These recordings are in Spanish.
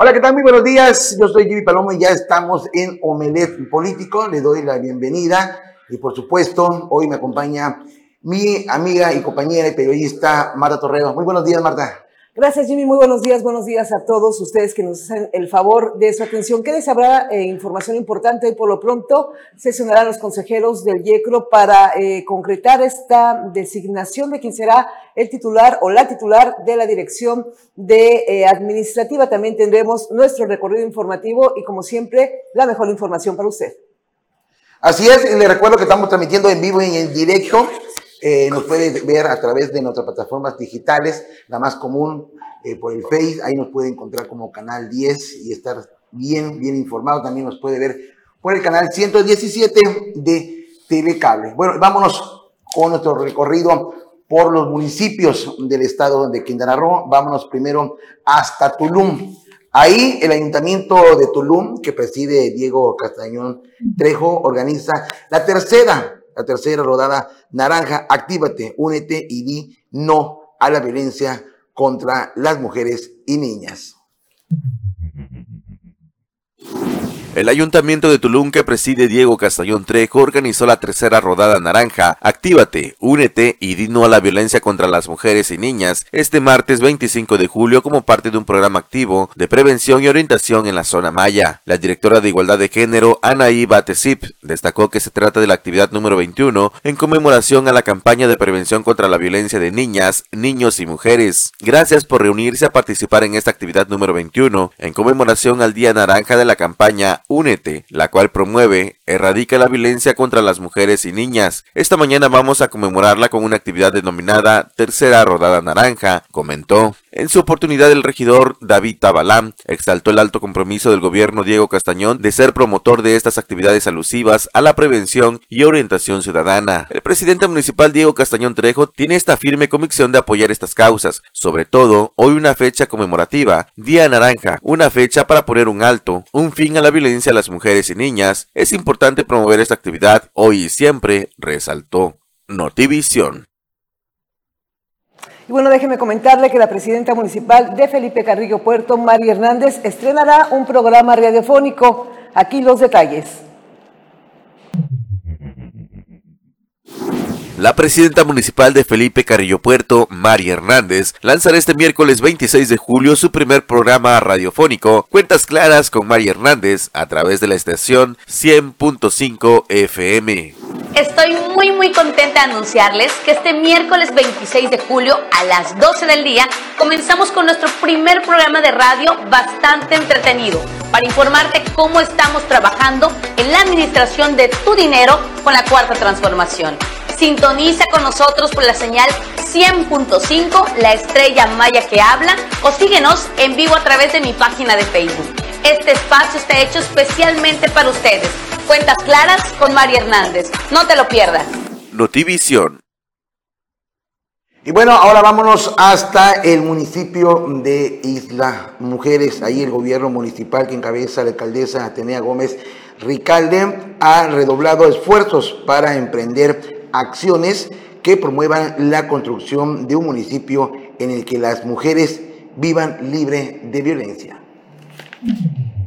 Hola, ¿qué tal? Muy buenos días. Yo soy Jimmy Palomo y ya estamos en Omelet Político. Le doy la bienvenida y por supuesto, hoy me acompaña mi amiga y compañera y periodista Marta Torrero. Muy buenos días, Marta. Gracias, Jimmy. Muy buenos días. Buenos días a todos ustedes que nos hacen el favor de su atención. ¿Qué les habrá eh, información importante? Por lo pronto sesionarán los consejeros del YECRO para eh, concretar esta designación de quién será el titular o la titular de la dirección eh, administrativa. También tendremos nuestro recorrido informativo y, como siempre, la mejor información para usted. Así es, le recuerdo que estamos transmitiendo en vivo y en directo eh, nos puede ver a través de nuestras plataformas digitales, la más común eh, por el Face, ahí nos puede encontrar como Canal 10 y estar bien, bien informado. También nos puede ver por el canal 117 de Telecable. Bueno, vámonos con nuestro recorrido por los municipios del estado de Quintana Roo. Vámonos primero hasta Tulum. Ahí el ayuntamiento de Tulum, que preside Diego Castañón Trejo, organiza la tercera la tercera rodada naranja, actívate, únete y di no a la violencia contra las mujeres y niñas. El Ayuntamiento de Tulum que preside Diego Castañón Trejo organizó la tercera rodada naranja. Actívate, únete y di no a la violencia contra las mujeres y niñas este martes 25 de julio como parte de un programa activo de prevención y orientación en la zona maya. La directora de Igualdad de Género, Anaí Batesip, destacó que se trata de la actividad número 21 en conmemoración a la campaña de prevención contra la violencia de niñas, niños y mujeres. Gracias por reunirse a participar en esta actividad número 21 en conmemoración al Día Naranja de la campaña Únete, la cual promueve, erradica la violencia contra las mujeres y niñas. Esta mañana vamos a conmemorarla con una actividad denominada Tercera Rodada Naranja, comentó. En su oportunidad, el regidor David Tabalam exaltó el alto compromiso del gobierno Diego Castañón de ser promotor de estas actividades alusivas a la prevención y orientación ciudadana. El presidente municipal Diego Castañón Trejo tiene esta firme convicción de apoyar estas causas, sobre todo hoy una fecha conmemorativa, Día Naranja, una fecha para poner un alto, un fin a la violencia a las mujeres y niñas. Es importante promover esta actividad hoy y siempre, resaltó. Notivisión. Y bueno, déjeme comentarle que la presidenta municipal de Felipe Carrillo Puerto, María Hernández, estrenará un programa radiofónico. Aquí los detalles. La presidenta municipal de Felipe Carrillo Puerto, María Hernández, lanzará este miércoles 26 de julio su primer programa radiofónico, Cuentas Claras con María Hernández, a través de la estación 100.5 FM. Estoy muy muy contenta de anunciarles que este miércoles 26 de julio a las 12 del día comenzamos con nuestro primer programa de radio bastante entretenido para informarte cómo estamos trabajando en la administración de tu dinero con la cuarta transformación. Sintoniza con nosotros por la señal 100.5, la estrella maya que habla, o síguenos en vivo a través de mi página de Facebook. Este espacio está hecho especialmente para ustedes. Cuentas claras con María Hernández. No te lo pierdas. Notivisión. Y bueno, ahora vámonos hasta el municipio de Isla Mujeres. Ahí el gobierno municipal que encabeza la alcaldesa Atenea Gómez Ricalde ha redoblado esfuerzos para emprender acciones que promuevan la construcción de un municipio en el que las mujeres vivan libre de violencia. Thank you.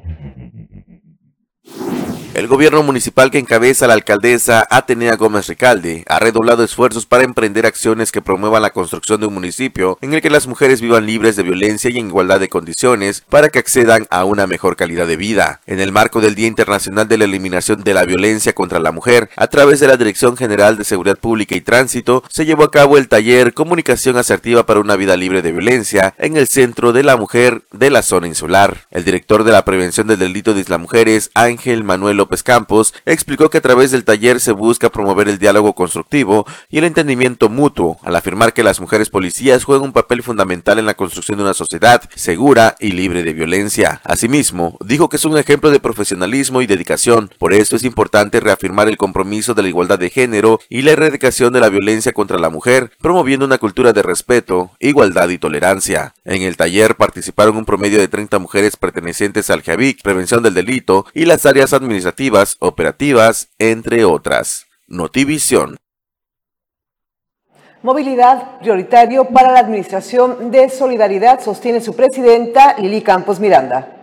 El gobierno municipal que encabeza la alcaldesa Atenea Gómez Ricalde ha redoblado esfuerzos para emprender acciones que promuevan la construcción de un municipio en el que las mujeres vivan libres de violencia y en igualdad de condiciones para que accedan a una mejor calidad de vida. En el marco del Día Internacional de la Eliminación de la Violencia contra la Mujer, a través de la Dirección General de Seguridad Pública y Tránsito, se llevó a cabo el taller Comunicación Asertiva para una Vida Libre de Violencia en el Centro de la Mujer de la Zona Insular. El director de la Prevención del Delito de Isla Mujeres, Ángel Manuel López Campos, explicó que a través del taller se busca promover el diálogo constructivo y el entendimiento mutuo, al afirmar que las mujeres policías juegan un papel fundamental en la construcción de una sociedad segura y libre de violencia. Asimismo, dijo que es un ejemplo de profesionalismo y dedicación, por eso es importante reafirmar el compromiso de la igualdad de género y la erradicación de la violencia contra la mujer, promoviendo una cultura de respeto, igualdad y tolerancia. En el taller participaron un promedio de 30 mujeres pertenecientes al JAVIC, Prevención del Delito y las áreas administrativas operativas, entre otras. Notivisión. Movilidad prioritario para la Administración de Solidaridad, sostiene su presidenta Lili Campos Miranda.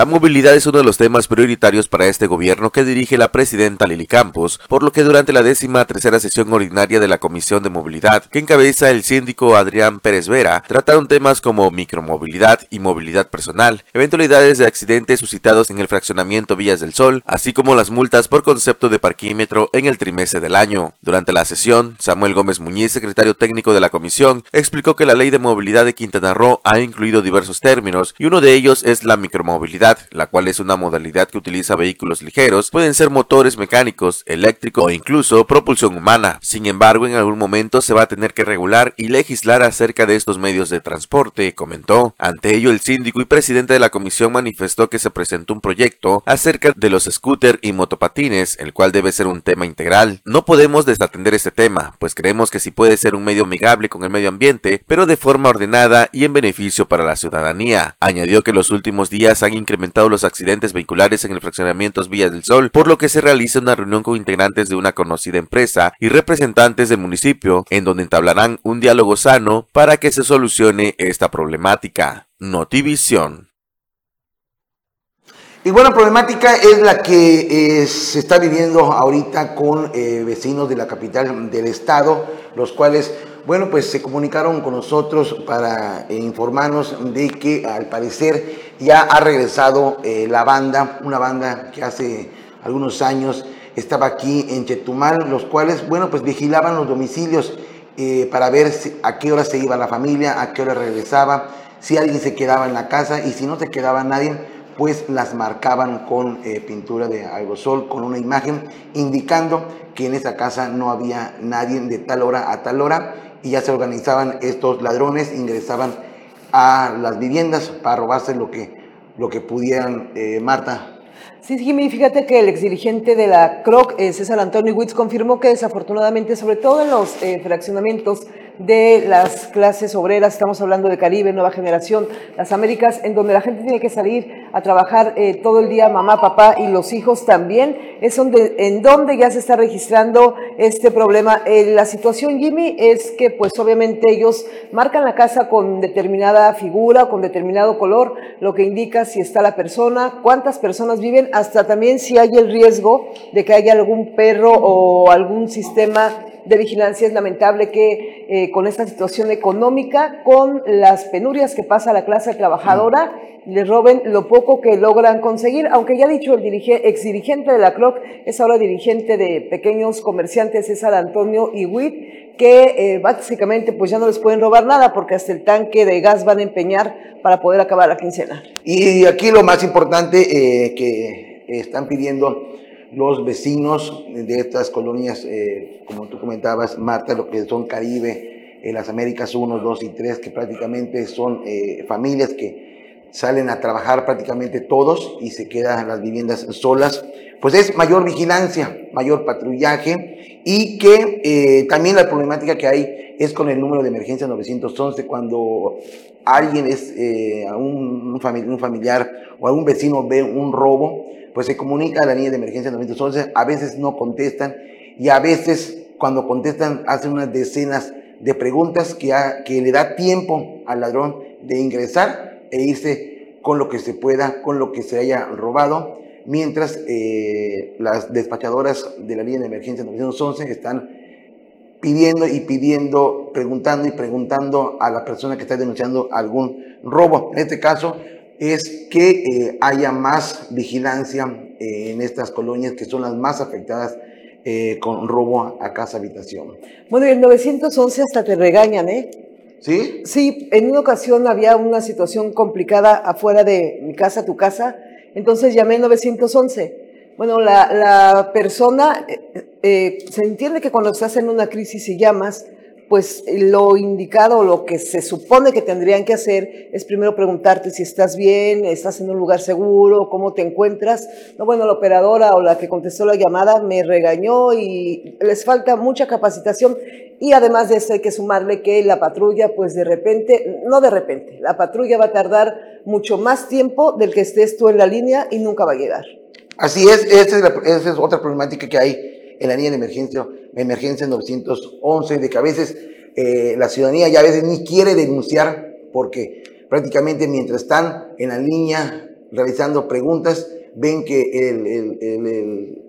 La movilidad es uno de los temas prioritarios para este gobierno que dirige la presidenta Lili Campos, por lo que durante la décima tercera sesión ordinaria de la Comisión de Movilidad, que encabeza el síndico Adrián Pérez Vera, trataron temas como micromovilidad y movilidad personal, eventualidades de accidentes suscitados en el fraccionamiento Villas del Sol, así como las multas por concepto de parquímetro en el trimestre del año. Durante la sesión, Samuel Gómez Muñiz, secretario técnico de la comisión, explicó que la ley de movilidad de Quintana Roo ha incluido diversos términos y uno de ellos es la micromovilidad la cual es una modalidad que utiliza vehículos ligeros, pueden ser motores mecánicos, eléctricos o incluso propulsión humana. Sin embargo, en algún momento se va a tener que regular y legislar acerca de estos medios de transporte, comentó. Ante ello, el síndico y presidente de la comisión manifestó que se presentó un proyecto acerca de los scooter y motopatines, el cual debe ser un tema integral. No podemos desatender este tema, pues creemos que sí puede ser un medio amigable con el medio ambiente, pero de forma ordenada y en beneficio para la ciudadanía. Añadió que los últimos días han incrementado los accidentes vehiculares en el fraccionamiento Villas del Sol, por lo que se realiza una reunión con integrantes de una conocida empresa y representantes del municipio, en donde entablarán un diálogo sano para que se solucione esta problemática. Notivisión. Y buena problemática es la que eh, se está viviendo ahorita con eh, vecinos de la capital del estado, los cuales bueno, pues se comunicaron con nosotros para eh, informarnos de que al parecer ya ha regresado eh, la banda, una banda que hace algunos años estaba aquí en Chetumal, los cuales, bueno, pues vigilaban los domicilios eh, para ver a qué hora se iba la familia, a qué hora regresaba, si alguien se quedaba en la casa y si no se quedaba nadie, pues las marcaban con pintura de aerosol, con una imagen indicando que en esa casa no había nadie de tal hora a tal hora y ya se organizaban estos ladrones, ingresaban a las viviendas para robarse lo que, lo que pudieran, eh, Marta. Sí, Jimmy, fíjate que el exdirigente de la CROC, eh, César Antonio Witz, confirmó que desafortunadamente, sobre todo en los eh, fraccionamientos de las clases obreras, estamos hablando de Caribe, Nueva Generación, las Américas, en donde la gente tiene que salir a trabajar eh, todo el día, mamá, papá y los hijos también, es donde, en donde ya se está registrando este problema. la situación, Jimmy, es que pues obviamente ellos marcan la casa con determinada figura, con determinado color, lo que indica si está la persona, cuántas personas viven hasta también si hay el riesgo de que haya algún perro o algún sistema de vigilancia. Es lamentable que eh, con esta situación económica, con las penurias que pasa la clase trabajadora, les roben lo poco que logran conseguir, aunque ya ha dicho el ex dirigente de la CROC, es ahora dirigente de pequeños comerciantes, César Antonio Iwit, que eh, básicamente pues ya no les pueden robar nada porque hasta el tanque de gas van a empeñar para poder acabar la quincena. Y aquí lo más importante eh, que están pidiendo los vecinos de estas colonias, eh, como tú comentabas, Marta, lo que son Caribe, en las Américas 1, 2 y 3, que prácticamente son familias que salen a trabajar prácticamente todos y se quedan las viviendas solas, pues es mayor vigilancia, mayor patrullaje y que eh, también la problemática que hay es con el número de emergencia 911 cuando alguien es eh, un, un, familiar o algún vecino ve un robo, pues se comunica a la línea de emergencia 911, a veces no contestan y a veces cuando contestan hacen unas decenas de preguntas que, que le da tiempo al ladrón de ingresar e irse con lo que se pueda, con lo que se haya robado, mientras eh, las despachadoras de la línea de emergencia 911 están pidiendo y pidiendo, preguntando y preguntando a la persona que está denunciando algún robo. En este caso es que eh, haya más vigilancia eh, en estas colonias que son las más afectadas con robo a casa habitación. Bueno, y el 911 hasta te regañan, ¿eh? ¿Sí? Sí, en una ocasión había una situación complicada afuera de mi casa, tu casa, entonces llamé 911. Bueno, la, la persona, eh, eh, se entiende que cuando estás en una crisis y llamas, pues lo indicado, lo que se supone que tendrían que hacer es primero preguntarte si estás bien, estás en un lugar seguro, cómo te encuentras. No, bueno, la operadora o la que contestó la llamada me regañó y les falta mucha capacitación y además de eso hay que sumarle que la patrulla, pues de repente, no de repente, la patrulla va a tardar mucho más tiempo del que estés tú en la línea y nunca va a llegar. Así es, esa es, es otra problemática que hay en la línea de emergencia, emergencia 911, de que a veces eh, la ciudadanía ya a veces ni quiere denunciar porque prácticamente mientras están en la línea realizando preguntas, ven que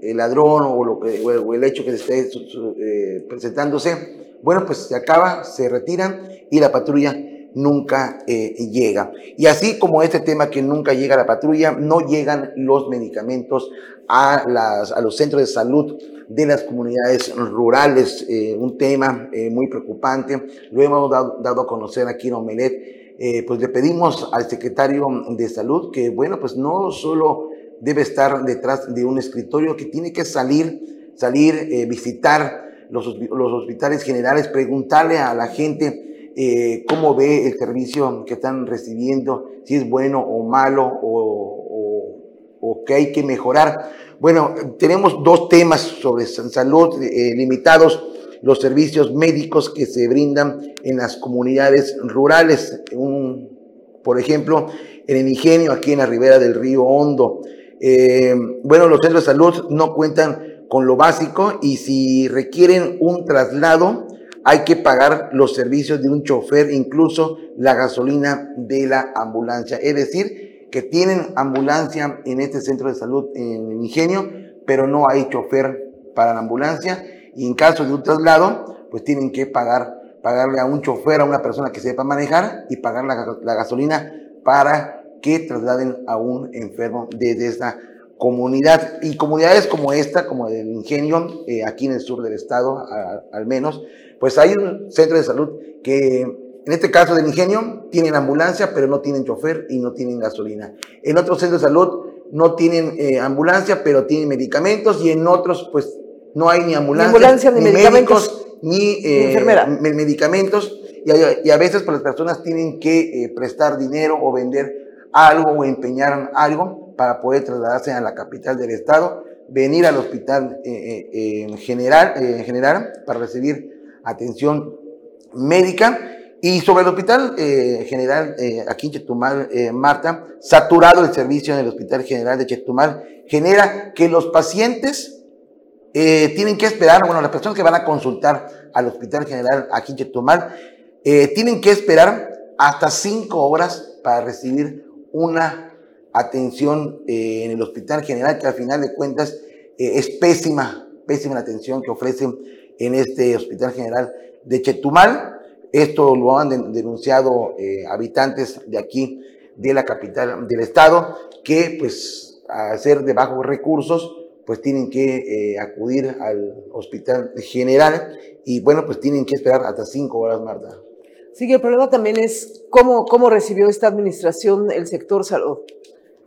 el, ladrón o, lo o, el hecho que se esté eh, presentándose, bueno, pues se acaba, se retiran y la patrulla nunca eh, llega. Y así como este tema que nunca llega la patrulla, no llegan los medicamentos a, las, a los centros de salud de las comunidades rurales, eh, un tema muy preocupante. Lo hemos dado, dado, a conocer aquí en Omelet eh, pues le pedimos al secretario de salud que, bueno, pues no solo debe estar detrás de un escritorio, que tiene que salir, salir, eh, visitar los, los, hospitales generales, preguntarle a la gente eh, cómo ve el servicio que están recibiendo, si es bueno o malo o, o, que hay que mejorar. Bueno, tenemos dos temas sobre salud limitados los servicios médicos que se brindan en las comunidades rurales. por ejemplo, en el ingenio, aquí en la ribera del río Hondo. Eh, bueno, los centros de salud no cuentan con lo básico y si requieren un traslado, hay que pagar los servicios de un chofer, incluso la gasolina de la ambulancia. Es decir, que tienen ambulancia en este centro de salud en ingenio, pero no hay chofer para la ambulancia y en caso de un traslado, pues tienen que pagar, pagarle a un chofer, a una persona que sepa manejar y pagar la, gasolina para que trasladen a un enfermo desde esta comunidad. Y comunidades como esta, como el Ingenio, eh, aquí en el sur del estado al menos, pues hay un centro de salud que en este caso del Ingenio tienen ambulancia, pero no tienen chofer y no tienen gasolina. En otros centros de salud no tienen eh, ambulancia, pero tienen medicamentos y en otros pues no hay ni ambulancia, ni, medicamentos, ni, eh, medicamentos. Y a, veces pues, las personas tienen que eh, prestar dinero o vender algo o empeñar algo para poder trasladarse a la capital del estado, venir al hospital eh, general, en general para recibir atención médica. Y sobre el hospital general, aquí en Chetumal, Marta, saturado el servicio en el hospital general de Chetumal, genera que los pacientes eh, tienen que esperar, bueno, las personas que van a consultar al Hospital General aquí en Chetumal, eh, tienen que esperar hasta cinco horas para recibir una atención eh, en el Hospital General, que al final de cuentas es pésima, pésima la atención que ofrecen en este Hospital General de Chetumal. Esto lo han denunciado habitantes de aquí, de la capital del estado, que pues a ser de bajos recursos, pues tienen que eh, acudir al hospital general y bueno, pues tienen que esperar hasta cinco horas, Marta. Sí, el problema también es cómo, cómo recibió esta administración el sector salud.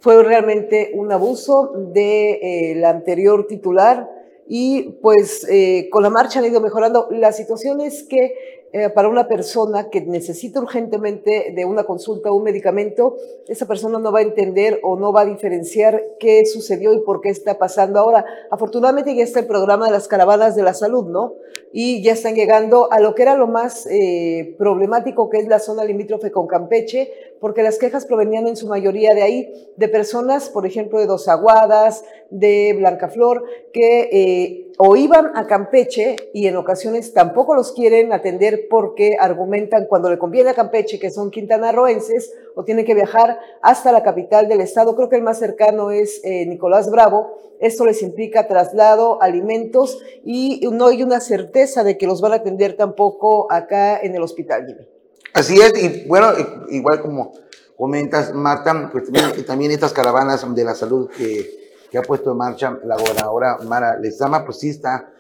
Fue realmente un abuso de, eh, anterior titular y pues eh, con la marcha han ido mejorando. La situación es que eh, para una persona que necesita urgentemente de una consulta o un medicamento, esa persona no va a entender o no va a diferenciar qué sucedió y por qué está pasando ahora. Afortunadamente ya está el programa de las caravanas de la salud, ¿no? Y ya están llegando a lo que era lo más eh, problemático, que es la zona limítrofe con Campeche, porque las quejas provenían en su mayoría de ahí, de personas, por ejemplo, de Dos Aguadas, de Blancaflor, que eh, o iban a Campeche y en ocasiones tampoco los quieren atender porque argumentan cuando le conviene a Campeche que son quintanarroenses o tienen que viajar hasta la capital del estado. Creo que el más cercano es eh, Nicolás Bravo. Esto les implica traslado, alimentos y no hay una certeza de que los van a atender tampoco acá en el hospital. Así es, y bueno, igual como comentas, Marta, pues también estas caravanas de la salud que que ha puesto en marcha la gobernadora Mara Lezama, pues sí está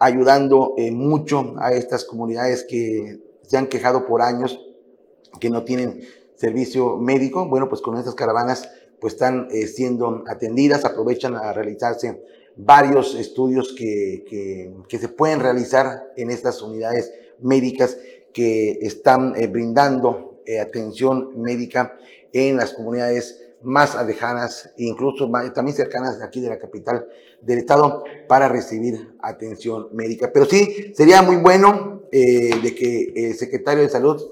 ayudando eh, mucho a estas comunidades que se han quejado por años que no tienen servicio médico. Bueno, pues con estas caravanas pues están eh, siendo atendidas, aprovechan a realizarse varios estudios que, que, se pueden realizar en estas unidades médicas que están eh, brindando atención médica en las comunidades más alejanas, incluso también cercanas de aquí de la capital del estado, para recibir atención médica. Pero sí, sería muy bueno eh, de que el secretario de salud,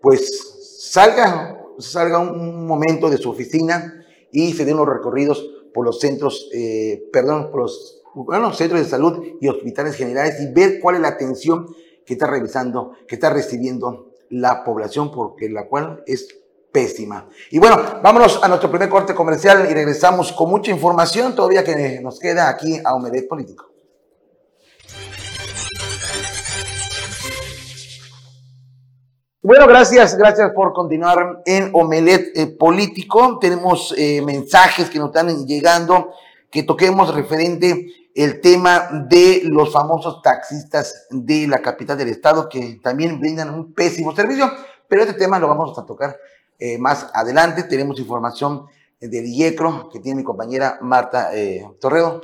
pues, salga, salga un momento de su oficina y se den los recorridos por los centros, eh, perdón, por los bueno, centros de salud y hospitales generales y ver cuál es la atención que está revisando, que está recibiendo la población, porque la cual es pésima. Y bueno, vámonos a nuestro primer corte comercial y regresamos con mucha información todavía que nos queda aquí a Omelet Político. Bueno, gracias, gracias por continuar en Omelet eh, Político. Tenemos eh, mensajes que nos están llegando, que toquemos referente el tema de los famosos taxistas de la capital del estado, que también brindan un pésimo servicio, pero este tema lo vamos a tocar eh, más adelante. Tenemos información del IECRO que tiene mi compañera Marta Torredo.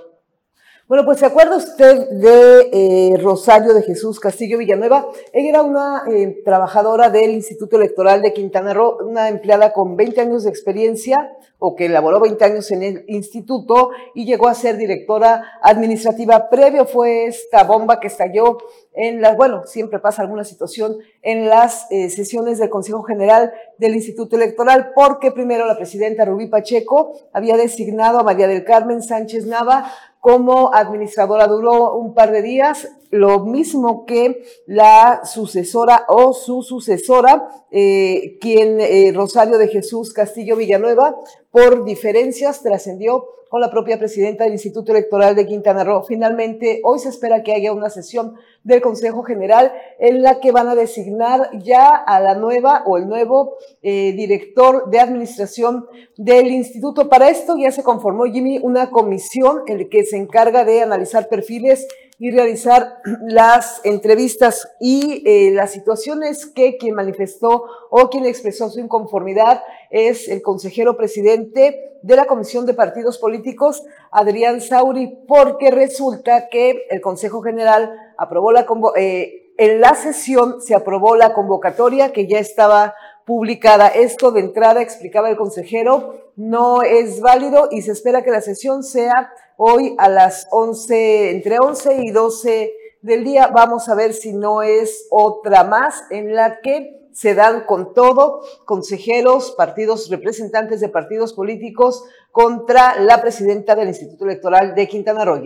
Bueno, pues se acuerda usted de eh, Rosario de Jesús Castillo Villanueva. Ella era una eh, trabajadora del Instituto Electoral de Quintana Roo, una empleada con 20 años de experiencia o que elaboró 20 años en el instituto y llegó a ser directora administrativa. Previo fue esta bomba que estalló en las, bueno, siempre pasa alguna situación en las eh, sesiones del Consejo General del Instituto Electoral, porque primero la presidenta Rubí Pacheco había designado a María del Carmen Sánchez Nava como administradora duró un par de días, lo mismo que la sucesora o su sucesora, eh, quien eh, Rosario de Jesús Castillo Villanueva, por diferencias trascendió con la propia presidenta del Instituto Electoral de Quintana Roo. Finalmente, hoy se espera que haya una sesión del Consejo General en la que van a designar ya a la nueva o el nuevo eh, director de administración del instituto. Para esto ya se conformó, Jimmy, una comisión en la que se encarga de analizar perfiles y realizar las entrevistas y eh, las situaciones que quien manifestó o quien expresó su inconformidad es el consejero presidente de la Comisión de Partidos Políticos, Adrián Sauri, porque resulta que el Consejo General aprobó la eh, en la sesión se aprobó la convocatoria que ya estaba publicada. Esto de entrada, explicaba el consejero, no es válido y se espera que la sesión sea hoy a las 11, entre 11 y 12 del día. Vamos a ver si no es otra más en la que se dan con todo consejeros, partidos, representantes de partidos políticos contra la presidenta del Instituto Electoral de Quintana Roo.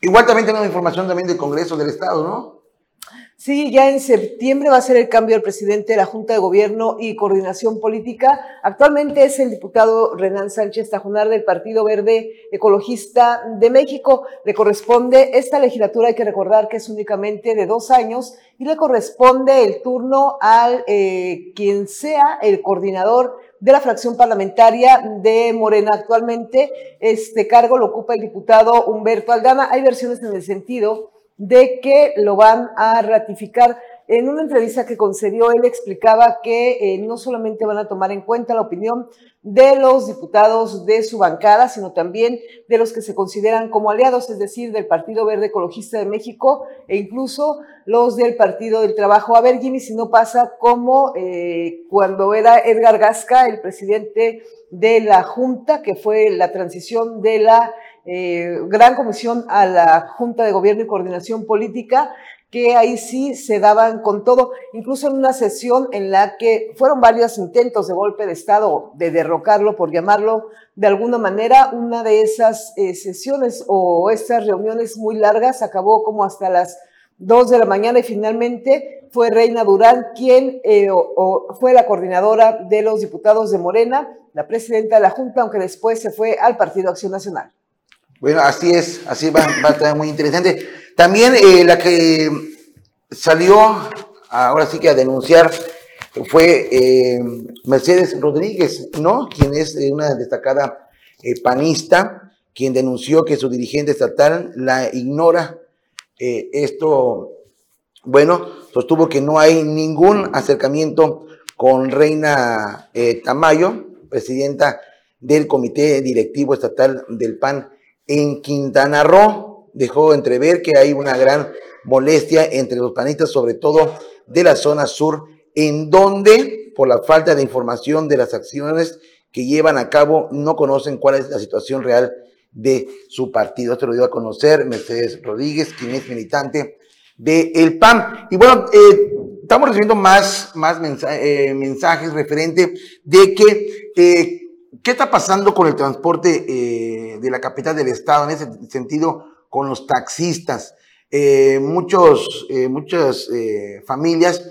Igual también tenemos información también del Congreso del Estado, ¿no? Sí, ya en septiembre va a ser el cambio del presidente de la Junta de Gobierno y Coordinación Política. Actualmente es el diputado Renan Sánchez Tajonar del Partido Verde Ecologista de México. Le corresponde esta legislatura, hay que recordar que es únicamente de dos años, y le corresponde el turno al eh, quien sea el coordinador de la fracción parlamentaria de Morena. Actualmente este cargo lo ocupa el diputado Humberto Aldana. Hay versiones en el sentido de que lo van a ratificar. En una entrevista que concedió, él explicaba que eh, no solamente van a tomar en cuenta la opinión de los diputados de su bancada, sino también de los que se consideran como aliados, es decir, del Partido Verde Ecologista de México e incluso los del Partido del Trabajo. A ver, Jimmy, si no pasa como eh, cuando era Edgar Gasca, el presidente de la Junta, que fue la transición de la eh, gran comisión a la Junta de Gobierno y Coordinación Política, que ahí sí se daban con todo, incluso en una sesión en la que fueron varios intentos de golpe de Estado, de derrocarlo, por llamarlo de alguna manera, una de esas eh, sesiones o estas reuniones muy largas acabó como hasta las dos de la mañana y finalmente fue Reina Durán quien eh, fue la coordinadora de los diputados de Morena, la presidenta de la Junta, aunque después se fue al Partido Acción Nacional. Bueno, así es, así va, a estar muy interesante. También eh, la que salió, ahora sí que a denunciar, fue eh, Mercedes Rodríguez, ¿no? Quien es eh, una destacada panista, quien denunció que su dirigente estatal la ignora. esto, bueno, sostuvo que no hay ningún acercamiento con Reina Tamayo, presidenta del Comité Directivo Estatal del PAN en Quintana Roo dejó entrever que hay una gran molestia entre los panistas, sobre todo de la zona sur, en donde, por la falta de información de las acciones que llevan a cabo, no conocen cuál es la situación real de su partido. Esto lo dio a conocer Mercedes Rodríguez, quien es militante de el PAN. Y bueno, eh, estamos recibiendo más, más eh, mensajes referente de que eh, ¿Qué está pasando con el transporte eh, de la capital del estado en ese sentido con los taxistas? Eh, muchos, eh, muchas familias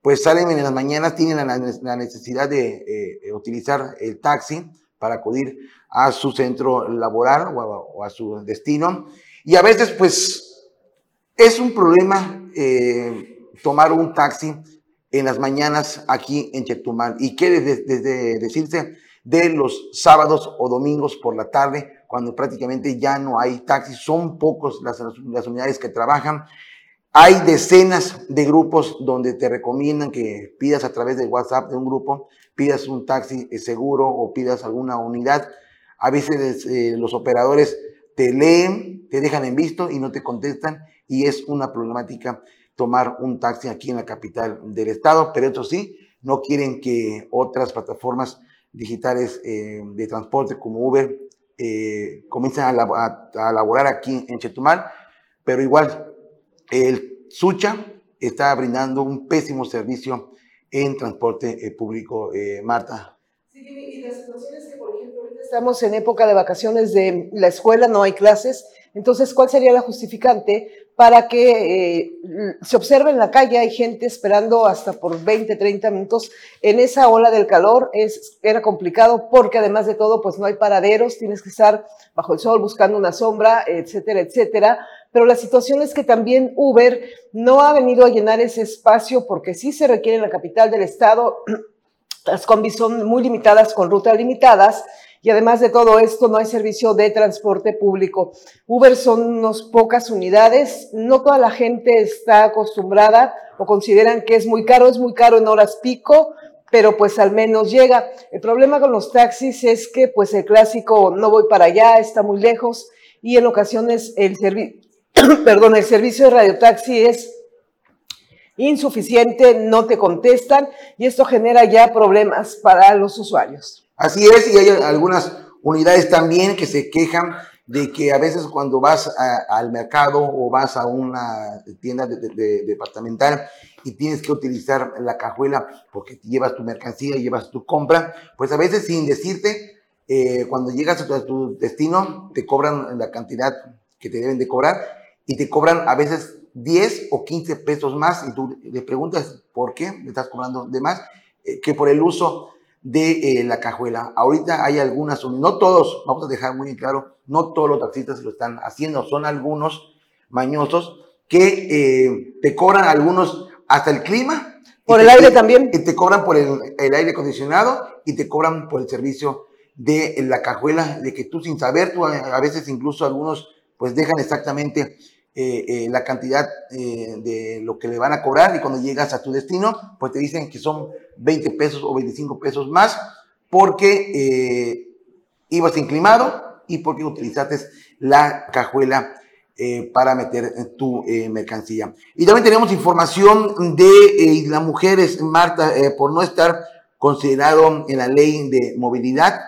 pues salen en las mañanas, tienen la, necesidad de utilizar el taxi para acudir a su centro laboral o a, su destino. Y a veces, pues, es un problema tomar un taxi en las mañanas aquí en Chetumal. ¿Y qué desde, decirse de los sábados o domingos por la tarde, cuando prácticamente ya no hay taxis, son pocos las, las unidades que trabajan. Hay decenas de grupos donde te recomiendan que pidas a través de WhatsApp de un grupo, pidas un taxi seguro o pidas alguna unidad. A veces eh, los operadores te leen, te dejan en visto y no te contestan y es una problemática tomar un taxi aquí en la capital del estado, pero eso sí, no quieren que otras plataformas digitales eh, de transporte como Uber eh, comiencen a, a, laborar aquí en Chetumal, pero igual el Sucha está brindando un pésimo servicio en transporte eh, público, eh, Marta. Sí, y la situación es que, por ejemplo, estamos en época de vacaciones de la escuela, no hay clases, entonces, ¿cuál sería la justificante para que eh, se observe en la calle? Hay gente esperando hasta por 20, 30 minutos. En esa ola del calor es, era complicado porque además de todo, pues no hay paraderos, tienes que estar bajo el sol buscando una sombra, etcétera, etcétera. Pero la situación es que también Uber no ha venido a llenar ese espacio porque sí se requiere en la capital del estado. Las combis son muy limitadas, con rutas limitadas, y además de todo esto, no hay servicio de transporte público. Uber son unas pocas unidades, no toda la gente está acostumbrada o consideran que es muy caro, es muy caro en horas pico, pero pues al menos llega. El problema con los taxis es que pues el clásico no voy para allá, está muy lejos y en ocasiones el perdón, el servicio de radiotaxi es insuficiente, no te contestan y esto genera ya problemas para los usuarios. Así es, y hay algunas unidades también que se quejan de que a veces cuando vas al mercado o vas a una tienda departamental y tienes que utilizar la cajuela porque llevas tu mercancía, llevas tu compra, pues a veces sin decirte, eh, cuando llegas a tu, destino, te cobran la cantidad que te deben de cobrar y te cobran a veces 10 o 15 pesos más y tú le preguntas por qué me estás cobrando de más, eh, que por el uso de eh, la cajuela. Ahorita hay algunas, no todos, vamos a dejar muy claro, no todos los taxistas lo están haciendo, son algunos mañosos que eh, te cobran algunos hasta el clima. Por el aire también. Y te cobran por el, aire acondicionado y te cobran por el servicio de la cajuela, de que tú sin saber, tú a veces incluso algunos pues dejan exactamente eh, la cantidad de lo que le van a cobrar y cuando llegas a tu destino, pues te dicen que son 20 pesos o 25 pesos más porque eh, ibas inclinado y porque utilizaste la cajuela eh, para meter tu eh, mercancía. Y también tenemos información de las mujeres, Marta, por no estar considerado en la ley de movilidad,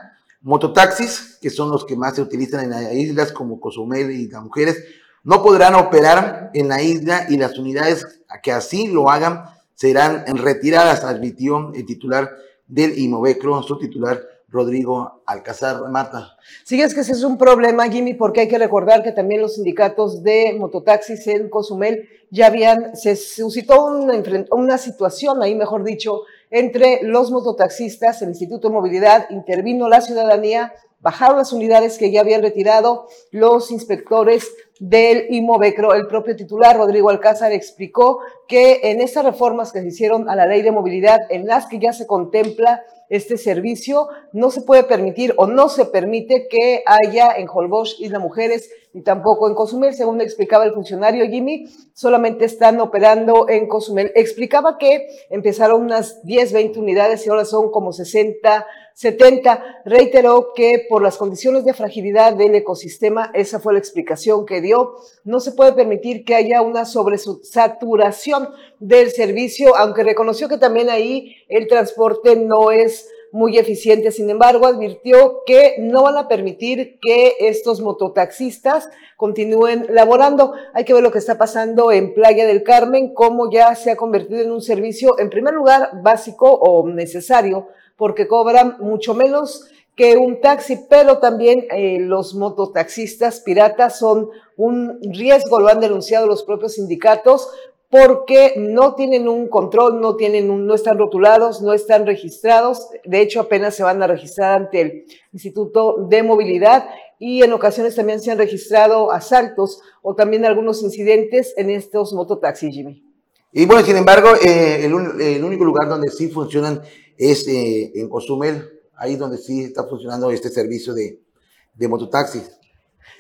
mototaxis, que son los que más se utilizan en las islas como Cozumel y las mujeres, no podrán operar en la isla y las unidades que así lo hagan serán retiradas, admitió el titular del Imovecro, su titular Rodrigo Alcázar. Marta. Sí, es que ese es un problema, Jimmy, porque hay que recordar que también los sindicatos de mototaxis en Cozumel ya habían, se suscitó una, una situación ahí, mejor dicho, entre los mototaxistas, el Instituto de Movilidad, intervino la ciudadanía, bajaron las unidades que ya habían retirado los inspectores del Imovecro. El propio titular, Rodrigo Alcázar, explicó que en estas reformas que se hicieron a la ley de movilidad, en las que ya se contempla este servicio, no se puede permitir o no se permite que haya en Holbox Isla Mujeres ni tampoco en Cozumel, según explicaba el funcionario Jimmy, solamente están operando en Cozumel. Explicaba que empezaron unas 10, 20 unidades y ahora son como 60, 70. Reiteró que por las condiciones de fragilidad del ecosistema, esa fue la explicación que dio, no se puede permitir que haya una sobresaturación del servicio, aunque reconoció que también ahí el transporte no es muy eficiente. Sin embargo, advirtió que no van a permitir que estos mototaxistas continúen laborando. Hay que ver lo que está pasando en Playa del Carmen, cómo ya se ha convertido en un servicio, en primer lugar, básico o necesario, porque cobran mucho menos que un taxi, pero también eh, los mototaxistas piratas son un riesgo, lo han denunciado los propios sindicatos, porque no tienen un control, no, tienen un, no están rotulados, no están registrados. De hecho, apenas se van a registrar ante el Instituto de Movilidad y en ocasiones también se han registrado asaltos o también algunos incidentes en estos mototaxis, Jimmy. Y bueno, sin embargo, eh, el, único lugar donde sí funcionan es eh, en Cozumel, ahí donde sí está funcionando este servicio de mototaxis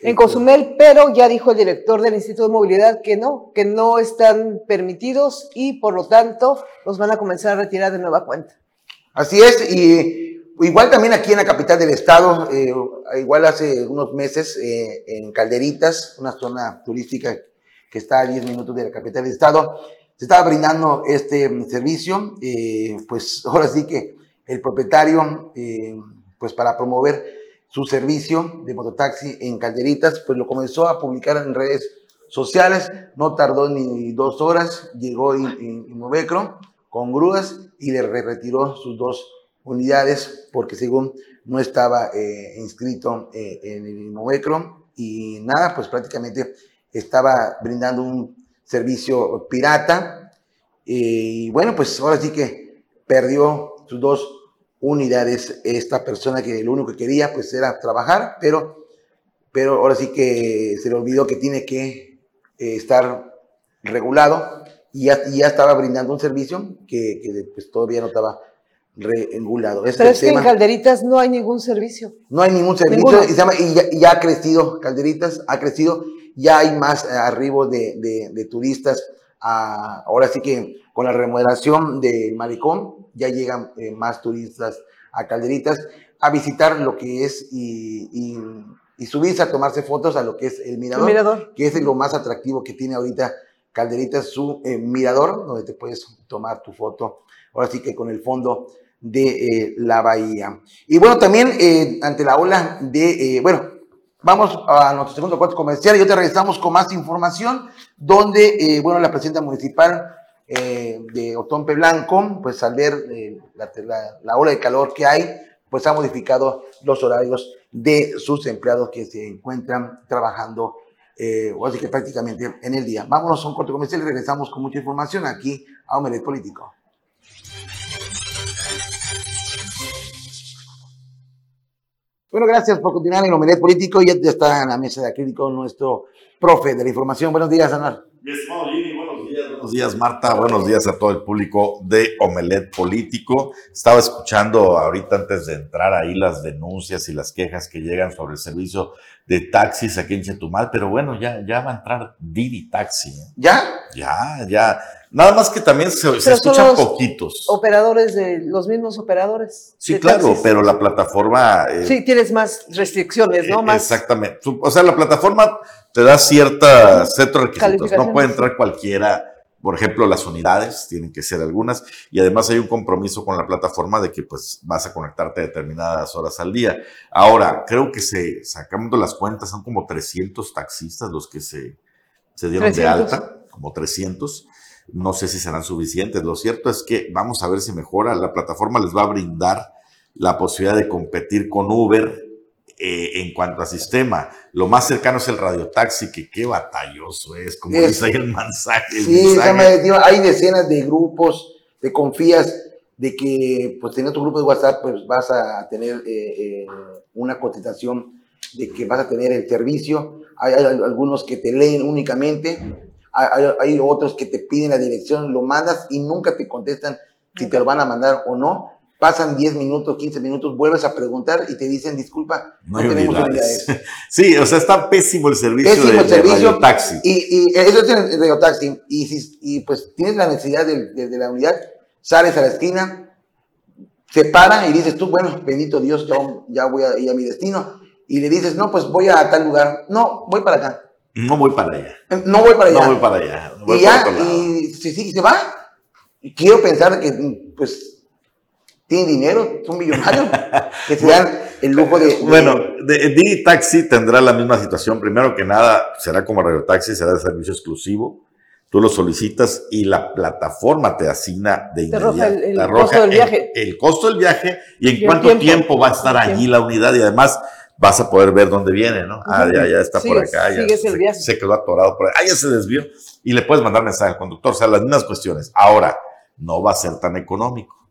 en Cozumel, pero ya dijo el director del Instituto de Movilidad que no, que no están permitidos y por lo tanto los van a comenzar a retirar de nueva cuenta. Así es, y igual también aquí en la capital del estado, eh, igual hace unos meses eh, en Calderitas, una zona turística que está a 10 minutos de la capital del estado, se estaba brindando este servicio, eh, pues ahora sí que el propietario, pues para promover su servicio de mototaxi en Calderitas, pues lo comenzó a publicar en redes sociales, no tardó ni dos horas, llegó en Movecro con grúas y le retiró sus dos unidades porque según no estaba eh, inscrito eh, en el Movecro y nada, pues prácticamente estaba brindando un servicio pirata y bueno, pues ahora sí que perdió sus dos unidades esta persona que lo único que quería pues era trabajar, pero, pero ahora sí que se le olvidó que tiene que eh, estar regulado y ya, ya, estaba brindando un servicio que, que pues, todavía no estaba regulado. pero es, que en Calderitas no hay ningún servicio. No hay ningún servicio y, ya, ha crecido, Calderitas ha crecido, ya hay más arribo de, de, de turistas. ahora sí que con la remodelación del malecón, ya llegan eh, más turistas a Calderitas a visitar lo que es y, subirse a tomarse fotos a lo que es el mirador, que es lo más atractivo que tiene ahorita Calderitas, su eh, mirador, donde te puedes tomar tu foto, ahora sí que con el fondo de eh, la bahía. Y bueno, también ante la ola de, bueno, vamos a nuestro segundo cuarto comercial y ahora regresamos con más información, donde, bueno, la presidenta municipal eh, de Otompe Blanco, pues al ver eh, la, ola de calor que hay, pues ha modificado los horarios de sus empleados que se encuentran trabajando, eh, o así que prácticamente en el día. Vámonos a un corto comercial y regresamos con mucha información aquí a Omelet Político. Bueno, gracias por continuar en Omelet Político. Ya está en la mesa de acrílico nuestro profe de la información. Buenos días. Mi estimado buenos días, Marta, buenos días a todo el público de Omelet Político. Estaba escuchando ahorita antes de entrar ahí las denuncias y las quejas que llegan sobre el servicio de taxis aquí en Chetumal, pero bueno, ya, ya va a entrar Didi Taxi. ¿eh? ¿Ya? Ya, ya. Nada más que también se, escuchan poquitos. Operadores de los mismos operadores. Sí, claro, pero la plataforma. Eh, sí, tienes más restricciones, ¿no? Más... Exactamente. O sea, la plataforma te da ciertas, ciertos requisitos. No puede entrar cualquiera. Por ejemplo, las unidades tienen que ser algunas y además hay un compromiso con la plataforma de que pues vas a conectarte a determinadas horas al día. Ahora, creo que se, sacando las cuentas, son como 300 taxistas los que se, se dieron de alta, como 300. No sé si serán suficientes. Lo cierto es que vamos a ver si mejora. La plataforma les va a brindar la posibilidad de competir con Uber eh, en cuanto a sistema, lo más cercano es el radiotaxi, que qué batalloso es, como dice ahí el mensaje. sí, hay decenas de grupos, de confías de que pues teniendo tu grupo de WhatsApp pues vas a tener eh, eh, una cotización de que vas a tener el servicio. Hay, algunos que te leen únicamente, hay, hay, otros que te piden la dirección, lo mandas y nunca te contestan si te lo van a mandar o no pasan 10 minutos, 15 minutos, vuelves a preguntar y te dicen, disculpa, no, tenemos unidades. sí, o sea, está pésimo el servicio pésimo de, el servicio, taxi. Y, y, eso es el radiotaxi. Y, si, y pues tienes la necesidad de, de, la unidad, sales a la esquina, se para y dices tú, bueno, bendito Dios, ya, ya voy a ir a mi destino. Y le dices, no, pues voy a tal lugar. No, voy para acá. No voy para allá. Eh, no voy para allá. No voy para allá. y ya, y si, si, se va, quiero pensar que, pues, tienen dinero, son millonarios, que se dan el lujo de... Bueno, Didi Taxi tendrá la misma situación. Primero que nada, será como Radio Taxi, será de servicio exclusivo. Tú lo solicitas y la plataforma te asigna de inmediato. Te el, costo del viaje. El, costo del viaje y en cuánto tiempo, va a estar allí la unidad. Y además vas a poder ver dónde viene, ¿no? Ah, ya, ya está por acá, ya el viaje. se, quedó atorado por ahí, ah, ya se desvió. Y le puedes mandar mensaje al conductor, o sea, las mismas cuestiones. Ahora, no va a ser tan económico.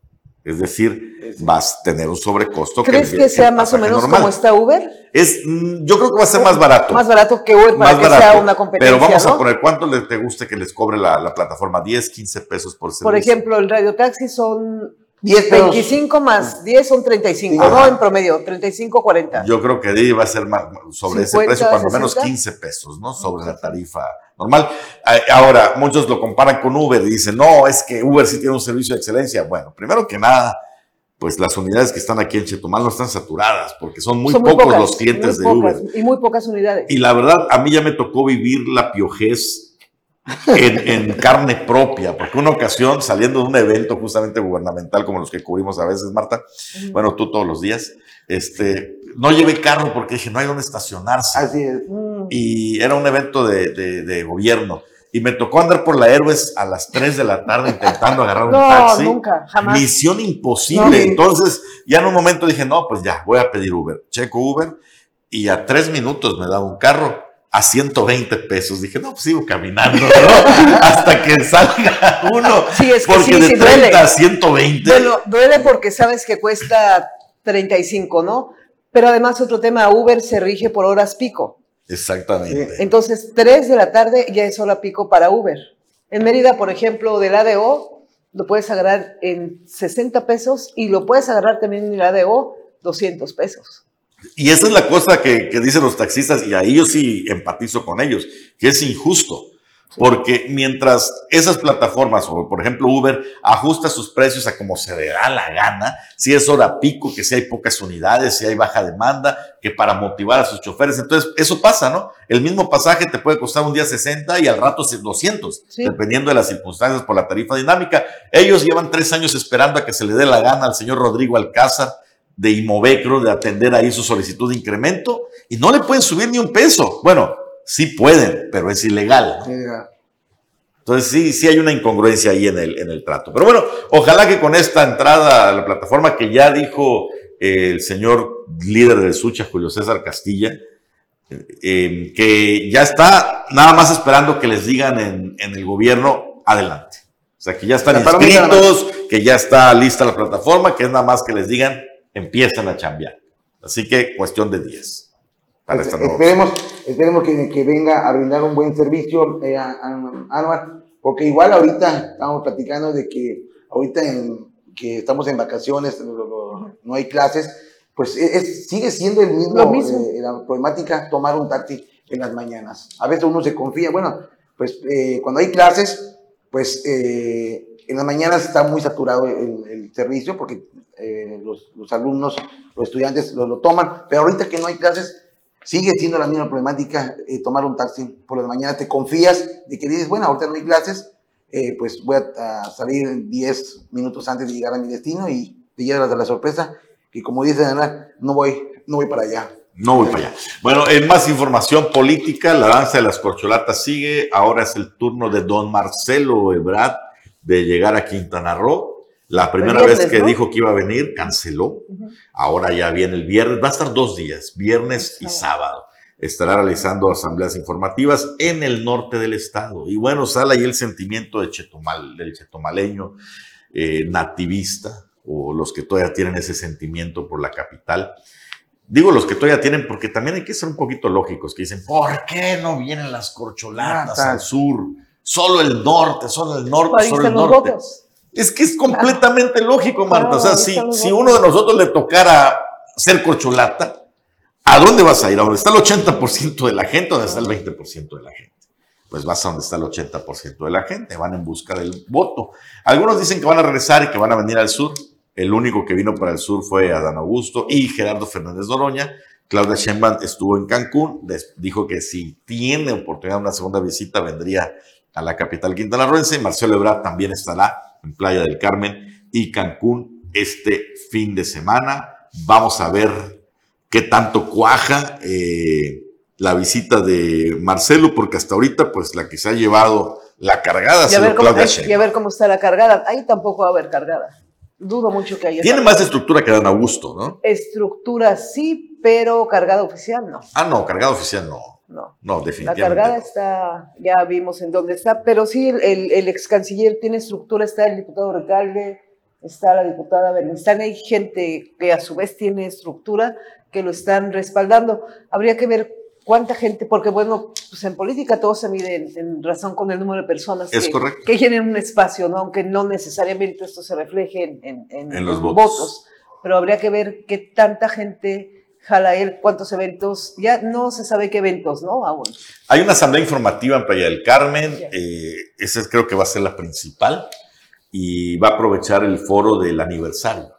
Es decir, vas a tener un sobrecosto. ¿Crees que, sea más o menos como está Uber? Es, mm, yo creo que va a ser más barato. Más barato que Uber para que sea una competencia. Pero vamos a poner, ¿cuánto le, te guste que les cobre la, plataforma? ¿10, 15 pesos por servicio? Por ejemplo, el radiotaxi son 10 25 más 10 son 35, ¿no? En promedio, 35, 40. Yo creo que ahí va a ser más, sobre ese precio, cuando menos 15 pesos, ¿no? Sobre la tarifa normal. Ahora, muchos lo comparan con Uber y dicen, no, es que Uber sí tiene un servicio de excelencia. Bueno, primero que nada, pues las unidades que están aquí en Chetumal no están saturadas, porque son muy pocos los clientes de Uber. Y muy pocas unidades. Y la verdad, a mí ya me tocó vivir la piojez en, carne propia, porque una ocasión saliendo de un evento justamente gubernamental como los que cubrimos a veces, Marta, bueno, tú todos los días, este, no llevé carro porque dije, no hay dónde estacionarse. Así es. Y era un evento de, gobierno. Y me tocó andar por la Héroes a las 3 de la tarde intentando agarrar un taxi. nunca, jamás. Misión imposible. Entonces, ya en un momento dije, no, pues ya, voy a pedir Uber. Checo Uber y a tres minutos me daba un carro a 120 pesos. Dije, no, pues sigo caminando, ¿no? Hasta que salga uno. Sí, es que porque de 30 a 120. Bueno, duele porque sabes que cuesta 35, ¿no? Pero además otro tema, Uber se rige por horas pico. Exactamente. Entonces, 3 de la tarde ya es hora pico para Uber. En Mérida, por ejemplo, del ADO, lo puedes agarrar en 60 pesos y lo puedes agarrar también en el ADO 200 pesos. Y esa es la cosa que, dicen los taxistas, y ahí yo sí empatizo con ellos, que es injusto. Porque mientras esas plataformas, o por ejemplo Uber, ajusta sus precios a como se le da la gana, si es hora pico, que si hay pocas unidades, si hay baja demanda, que para motivar a sus choferes. Entonces, eso pasa, ¿no? El mismo pasaje te puede costar un día 60 y al rato 200, dependiendo de las circunstancias por la tarifa dinámica. Ellos llevan tres años esperando a que se le dé la gana al señor Rodrigo Alcázar de Imovecro de atender ahí su solicitud de incremento y no le pueden subir ni un peso. Bueno, sí pueden, pero es ilegal. Entonces sí, sí hay una incongruencia ahí en el, en el trato. Pero bueno, ojalá que con esta entrada a la plataforma que ya dijo el señor líder del Sucha, Julio César Castilla, eh, que ya está nada más esperando que les digan en, en el gobierno, adelante. O sea, que ya están inscritos, que ya está lista la plataforma, que es nada más que les digan, empiezan a cambiar. Así que cuestión de 10. Para esperemos esperemos que, venga a brindar un buen servicio, eh, a, porque igual ahorita estamos platicando de que ahorita en, que estamos en vacaciones, no, hay clases, pues es, sigue siendo el mismo, eh, la problemática tomar un taxi en las mañanas. A veces uno se confía, bueno, pues eh, cuando hay clases, pues en las mañanas está muy saturado el, el servicio porque eh, los, los, alumnos, los estudiantes lo, lo, toman, pero ahorita que no hay clases, sigue siendo la misma problemática eh, tomar un taxi por la mañana, te confías de que dices, bueno, ahorita no hay clases, eh, pues voy a, salir 10 minutos antes de llegar a mi destino y te llevas de la sorpresa que como dice Ana, no voy, no voy para allá. No voy para allá. Bueno, en más información política, la danza de las corcholatas sigue. Ahora es el turno de don Marcelo Ebrard de llegar a Quintana Roo. La primera vez que dijo que iba a venir, canceló. Ahora ya viene el viernes. Va a estar dos días, viernes y sábado. Estará realizando asambleas informativas en el norte del estado. Y bueno, sale ahí el sentimiento de Chetumal, del chetumaleño eh, nativista, o los que todavía tienen ese sentimiento por la capital. Digo los que todavía tienen, porque también hay que ser un poquito lógicos, que dicen, ¿por qué no vienen las corcholatas al sur? Solo el norte, solo el norte, solo el norte. Es que es completamente lógico, Marta. o sea, si, si uno de nosotros le tocara ser corcholata, ¿a dónde vas a ir? ¿A dónde está el 80% de la gente o dónde está el 20% de la gente? Pues vas a donde está el 80% de la gente, van en busca del voto. Algunos dicen que van a regresar y que van a venir al sur. El único que vino para el sur fue Adán Augusto y Gerardo Fernández Doroña. Claudia Sheinbaum estuvo en Cancún, dijo que si tiene oportunidad de una segunda visita vendría a la capital quintanarroense. Marcelo Ebrard también estará en Playa del Carmen y Cancún este fin de semana. Vamos a ver qué tanto cuaja eh, la visita de Marcelo, porque hasta ahorita, pues la que se ha llevado la cargada y a, ver cómo, y a ver cómo está la cargada. Ahí tampoco va a haber cargada. dudo mucho que haya. Tiene más estructura que Dan Augusto, ¿no? Estructura sí, pero cargada oficial no. Ah, no, cargada oficial no. No. No, definitivamente. La cargada está, ya vimos en dónde está, pero sí, el, el, ex canciller tiene estructura, está el diputado Recalde, está la diputada Bernstein, hay gente que a su vez tiene estructura que lo están respaldando. Habría que ver cuánta gente, porque bueno, pues en política todo se mide en, razón con el número de personas es que, que, llenen un espacio, ¿no? aunque no necesariamente esto se refleje en, en, los votos. Pero habría que ver qué tanta gente jala él, cuántos eventos, ya no se sabe qué eventos, ¿no? Aún. Hay una asamblea informativa en Playa del Carmen, eh, esa creo que va a ser la principal, y va a aprovechar el foro del aniversario.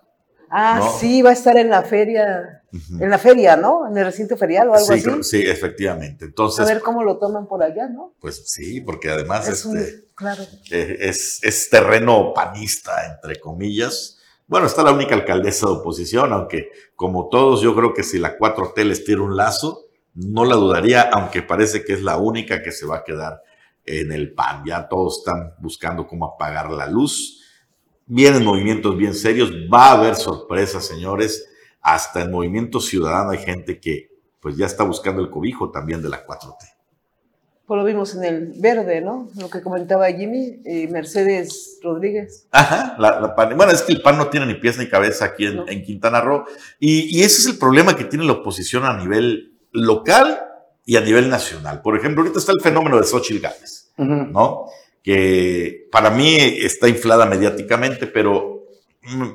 Ah, sí, va a estar en la feria, en la feria, ¿no? En el recinto ferial o algo sí, así. Sí, efectivamente. Entonces, a ver cómo lo toman por allá, ¿no? Pues sí, porque además es, este, claro. Eh, es, es, terreno panista, entre comillas. Bueno, está la única alcaldesa de oposición, aunque como todos, yo creo que si la 4T les tira un lazo, no la dudaría, aunque parece que es la única que se va a quedar en el PAN. Ya todos están buscando cómo apagar la luz Vienen movimientos bien serios, va a haber sorpresas, señores. Hasta en Movimiento Ciudadano hay gente que pues ya está buscando el cobijo también de la 4T. Pues lo vimos en el verde, ¿no? Lo que comentaba Jimmy, eh, Mercedes Rodríguez. Ajá, la, PAN. Bueno, es que el PAN no tiene ni pies ni cabeza aquí en, Quintana Roo. Y, y, ese es el problema que tiene la oposición a nivel local y a nivel nacional. Por ejemplo, ahorita está el fenómeno de Xochitl Gálvez, ¿no? que para mí está inflada mediáticamente, pero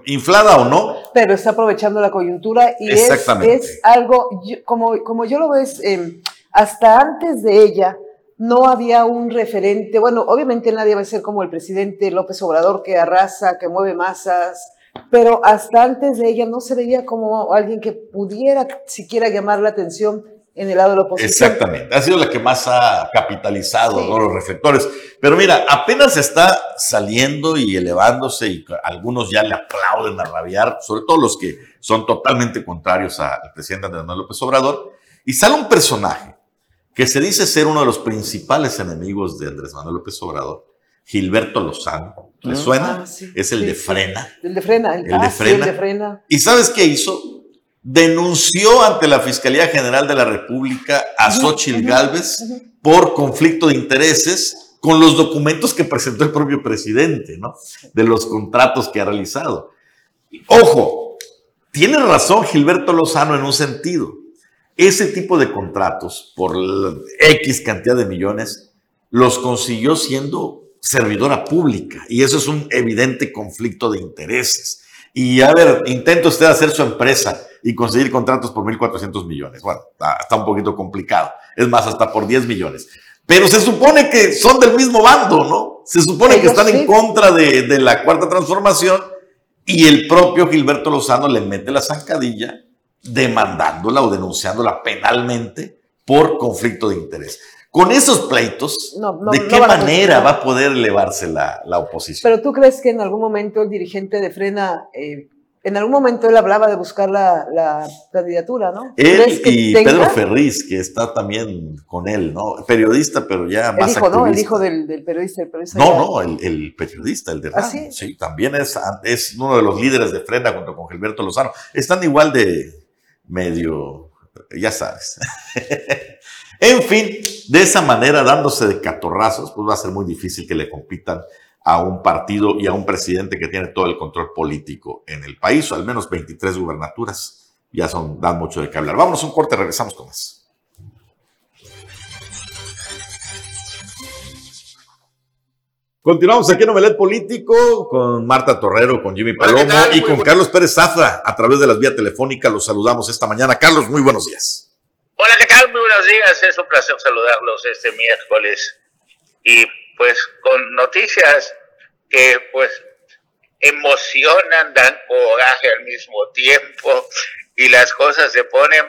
inflada o no. Pero está aprovechando la coyuntura y es, es, algo, como, como yo lo veo, em, hasta antes de ella no había un referente, bueno, obviamente nadie va a ser como el presidente López Obrador que arrasa, que mueve masas, pero hasta antes de ella no se veía como alguien que pudiera siquiera llamar la atención en el lado de la oposición. Exactamente, ha sido la que más ha capitalizado los reflectores. Pero mira, apenas está saliendo y elevándose y algunos ya le aplauden a rabiar, sobre todo los que son totalmente contrarios al presidente Andrés Manuel López Obrador, y sale un personaje que se dice ser uno de los principales enemigos de Andrés Manuel López Obrador, Gilberto Lozano. ¿Le mm. suena? Ah, es el de Frena. El de Frena. El, de Frena. el de Frena. ¿Y sabes qué hizo? denunció ante la Fiscalía General de la República a Xochitl Gálvez por conflicto de intereses con los documentos que presentó el propio presidente, ¿no? De los contratos que ha realizado. Ojo, tiene razón Gilberto Lozano en un sentido. Ese tipo de contratos, por X cantidad de millones, los consiguió siendo servidora pública y eso es un evidente conflicto de intereses. Y a ver, intenta usted hacer su empresa y conseguir contratos por 1.400 millones. Bueno, está, un poquito complicado. Es más, hasta por 10 millones. Pero se supone que son del mismo bando, ¿no? Se supone que están en contra de, de, la cuarta transformación y el propio Gilberto Lozano le mete la zancadilla demandándola o denunciándola penalmente por conflicto de interés. Con esos pleitos, ¿de qué manera va a poder elevarse la, la, oposición? Pero tú crees que en algún momento el dirigente de Frena eh, en algún momento él hablaba de buscar la, candidatura, ¿no? Él y Pedro Ferriz, que está también con él, ¿no? Periodista, pero ya más el hijo, ¿no? El hijo del, periodista, No, no, el, periodista, el de ¿Ah, sí? sí? también es, es uno de los líderes de Frena junto con Gilberto Lozano. Están igual de medio, ya sabes. en fin, de esa manera, dándose de catorrazos, pues va a ser muy difícil que le compitan a un partido y a un presidente que tiene todo el control político en el país, o al menos 23 gubernaturas. Ya son, dan mucho de qué hablar. Vámonos un corte, regresamos con más. Continuamos aquí en Omelet Político con Marta Torrero, con Jimmy Palomo y con Carlos Pérez Zafra a través de las vías telefónicas. Los saludamos esta mañana. Carlos, muy buenos días. Hola, ¿qué tal? Muy buenos días. Es un placer saludarlos este miércoles. Y pues con noticias que pues emocionan, dan coraje al mismo tiempo y las cosas se ponen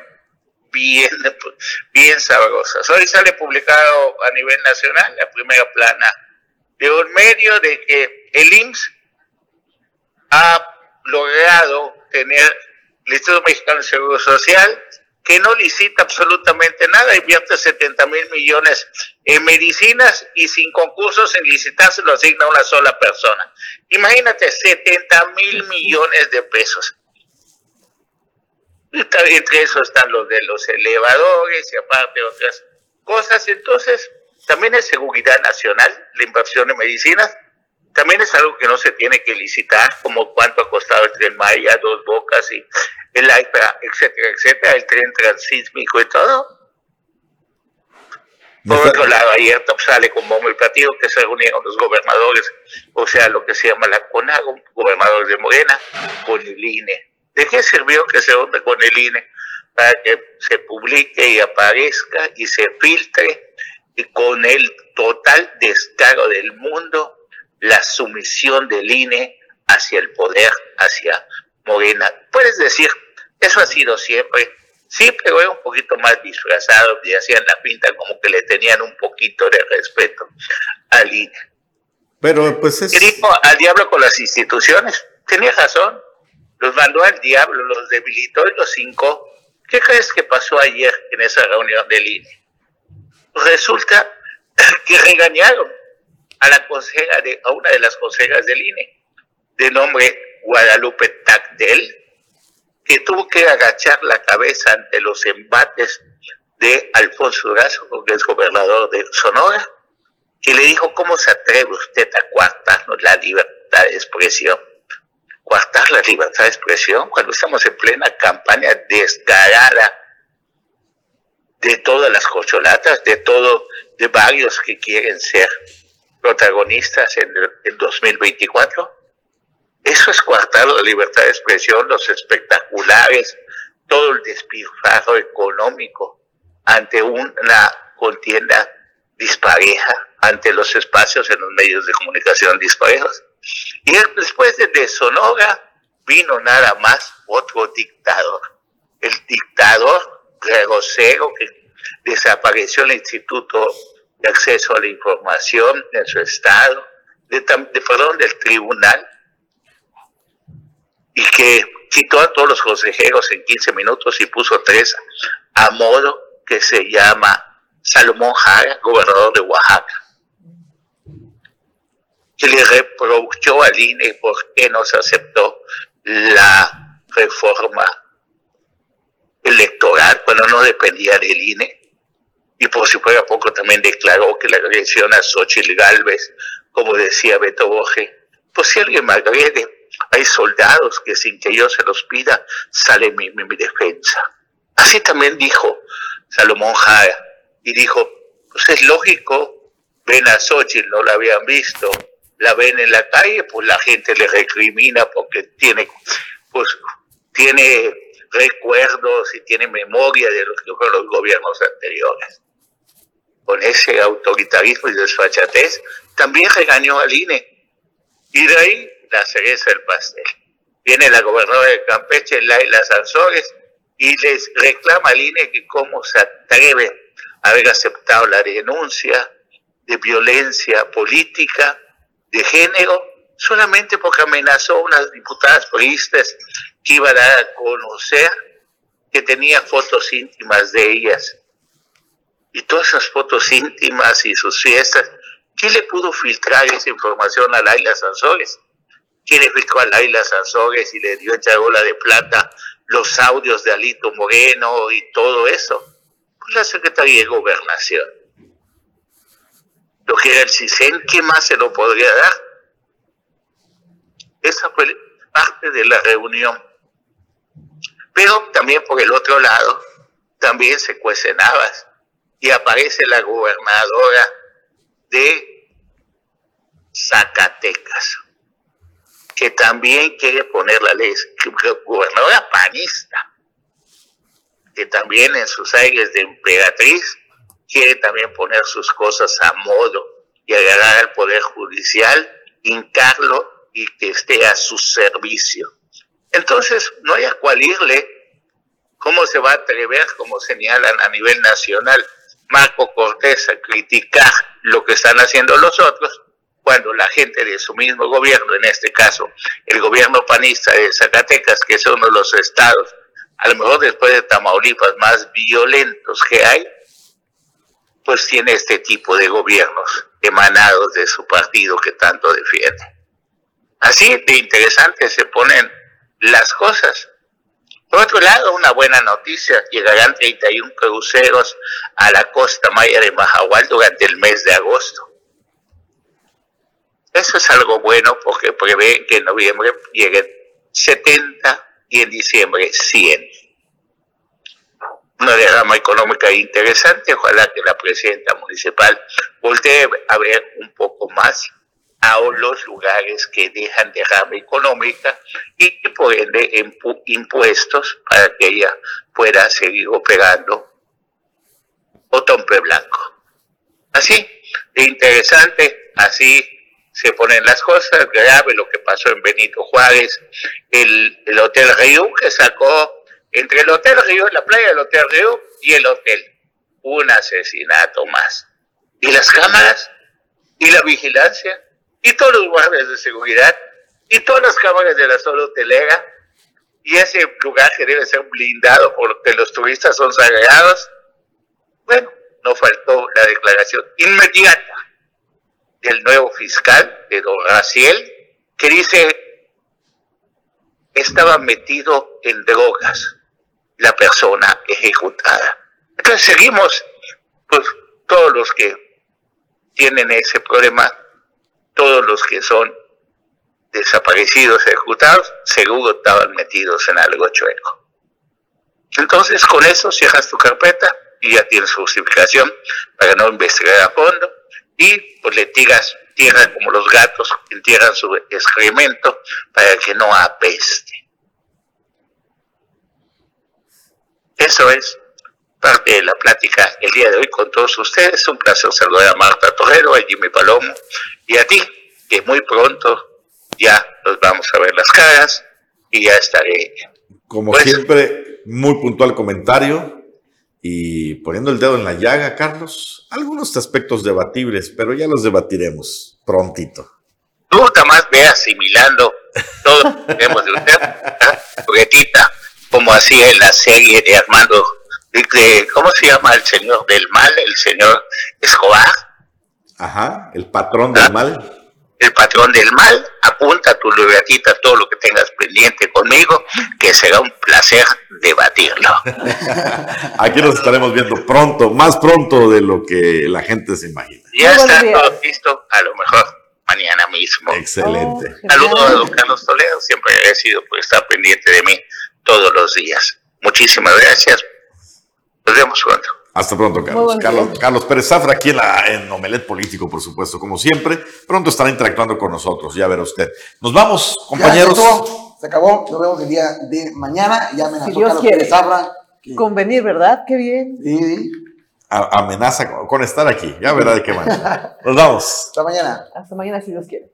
bien, bien sabrosas. Hoy sale publicado a nivel nacional la primera plana de un medio de que el IMSS ha logrado tener el Instituto Mexicano de Seguro Social que no licita absolutamente nada, invierte 70 mil millones en medicinas y sin concursos, sin licitar, se lo asigna a una sola persona. Imagínate, 70 mil millones de pesos. Entre eso están los de los elevadores y aparte otras cosas. Entonces, también es seguridad nacional la inversión en medicinas. También es algo que no se tiene que licitar, como cuánto ha costado el tren Maya, dos bocas y el AIPA, etcétera, etcétera, el tren transísmico y todo. Por otro lado, ayer sale con bombo y platillo que se reunieron los gobernadores, o sea, lo que se llama la CONAGO, gobernadores de Morena, con el INE. ¿De qué sirvió que se reúne con el INE? Para que se publique y aparezca y se filtre con el total descargo del mundo la sumisión del INE hacia el poder, hacia Morena. Puedes decir, eso ha sido siempre, sí, pero es un poquito más disfrazado y hacían la pinta como que le tenían un poquito de respeto al INE. Pero pues es... dijo al diablo con las instituciones, tenía razón, los mandó al diablo, los debilitó y los cinco. ¿Qué crees que pasó ayer en esa reunión del INE? Resulta que regañaron a la consejera de, a una de las consejeras del INE, de nombre Guadalupe Tacdel, que tuvo que agachar la cabeza ante los embates de Alfonso Durazo, que es gobernador de Sonora, y le dijo, ¿cómo se atreve usted a coartarnos la libertad de expresión? Coartar la libertad de expresión cuando estamos en plena campaña descarada de todas las cocholatas, de todo, de varios que quieren ser protagonistas en el 2024. Eso es coartar la libertad de expresión, los espectaculares, todo el despilfarro económico ante una contienda dispareja, ante los espacios en los medios de comunicación disparejos. Y después de Sonora vino nada más otro dictador, el dictador grosero que desapareció el Instituto de Acceso a la Información en su estado, de, perdón, del tribunal, y que quitó a todos los consejeros en 15 minutos y puso tres a modo que se llama Salomón Jara, gobernador de Oaxaca, que le reprochó al INE por qué no se aceptó la reforma electoral cuando no dependía del INE. Y por si fuera poco también declaró que la agresión a Xochitl Galvez, como decía Beto Boje, pues si alguien me agrede, hay soldados que sin que yo se los pida, sale mi, mi, defensa. Así también dijo Salomón Jara. Y dijo, pues es lógico, ven a Xochitl, no la habían visto, la ven en la calle, pues la gente le recrimina porque tiene, pues, tiene recuerdos y tiene memoria de los que fueron los gobiernos anteriores. Con ese autoritarismo y desfachatez, también regañó al INE. Y de ahí la cereza del pastel. Viene la gobernadora de Campeche, Laila Sanzores, y les reclama al INE que cómo se atreve a haber aceptado la denuncia de violencia política, de género, solamente porque amenazó a unas diputadas periodistas que iban a dar a conocer que tenía fotos íntimas de ellas. Y todas esas fotos íntimas y sus fiestas, ¿quién le pudo filtrar esa información a Laila Sanzores? ¿Quién le filtró a Laila Sanzores y le dio en charola de plata los audios de Alito Moreno y todo eso? Pues la Secretaría de Gobernación. Lo que era el CISEN, ¿qué más se lo podría dar? Esa fue parte de la reunión. Pero también por el otro lado, también se cuecen y aparece la gobernadora de Zacatecas, que también quiere poner la ley, gobernadora panista, que también en sus aires de emperatriz quiere también poner sus cosas a modo y agarrar al Poder Judicial, hincarlo y que esté a su servicio. Entonces, no hay a cual irle. ¿Cómo se va a atrever, como señalan a nivel nacional, Marco Cortés a criticar lo que están haciendo los otros, cuando la gente de su mismo gobierno, en este caso el gobierno panista de Zacatecas, que es uno de los estados a lo mejor después de Tamaulipas más violentos que hay, pues tiene este tipo de gobiernos emanados de su partido que tanto defiende. Así de interesante se ponen las cosas. Por otro lado, una buena noticia, llegarán 31 cruceros a la costa maya de Mahahual durante el mes de agosto. Eso es algo bueno porque prevé que en noviembre lleguen 70 y en diciembre 100. Una derrama económica interesante, ojalá que la presidenta municipal voltee a ver un poco más a los lugares que dejan derrama económica y por ende impuestos para que ella pueda seguir operando Otompe Blanco. Así, de interesante, así se ponen las cosas, grave lo que pasó en Benito Juárez, el, el Hotel Río que sacó entre el Hotel Río, la playa del Hotel Río y el hotel, un asesinato más. Y las cámaras, y la vigilancia, y todos los guardias de seguridad, y todas las cámaras de la sola hotelera, y ese lugar que debe ser blindado porque los turistas son sagrados. Bueno, no faltó la declaración inmediata del nuevo fiscal, de don Raciel, que dice estaba metido en drogas la persona ejecutada. Entonces seguimos, pues todos los que tienen ese problema todos los que son desaparecidos, ejecutados, seguro estaban metidos en algo chueco. Entonces, con eso cierras tu carpeta y ya tienes justificación para no investigar a fondo y pues le tiras tierra como los gatos entierran su excremento para que no apeste. Eso es parte de la plática el día de hoy con todos ustedes. Un placer saludar a Marta Torrero, a Jimmy Palomo y a ti, que muy pronto ya nos vamos a ver las caras y ya estaré. Como pues, siempre, muy puntual comentario y poniendo el dedo en la llaga, Carlos, algunos aspectos debatibles, pero ya los debatiremos prontito. Tú más ve asimilando todo lo que tenemos de usted, juguetita, como hacía en la serie de Armando ¿cómo se llama el señor del mal? El señor Escobar. Ajá, el patrón del mal. El patrón del mal, apunta tu libretita todo lo que tengas pendiente conmigo, que será un placer debatirlo. Aquí nos estaremos viendo pronto, más pronto de lo que la gente se imagina. Ya está todo listo, a lo mejor mañana mismo. Excelente. Oh, Saludos a don Carlos Toledo, siempre agradecido por estar pendiente de mí todos los días. Muchísimas gracias nos vemos pronto. Hasta pronto, Carlos. Carlos, Carlos, Pérez Zafra, aquí en, la, en Omelet Político, por supuesto, como siempre. Pronto estará interactuando con nosotros, ya verá usted. Nos vamos, compañeros. se, acabó, nos vemos el día de mañana. Ya amenazó si Carlos Pérez Zafra. Convenir, ¿verdad? Qué bien. Sí. amenaza con, con estar aquí, ya verá de qué manera. Nos vamos. Hasta mañana. Hasta mañana, si Dios quiere.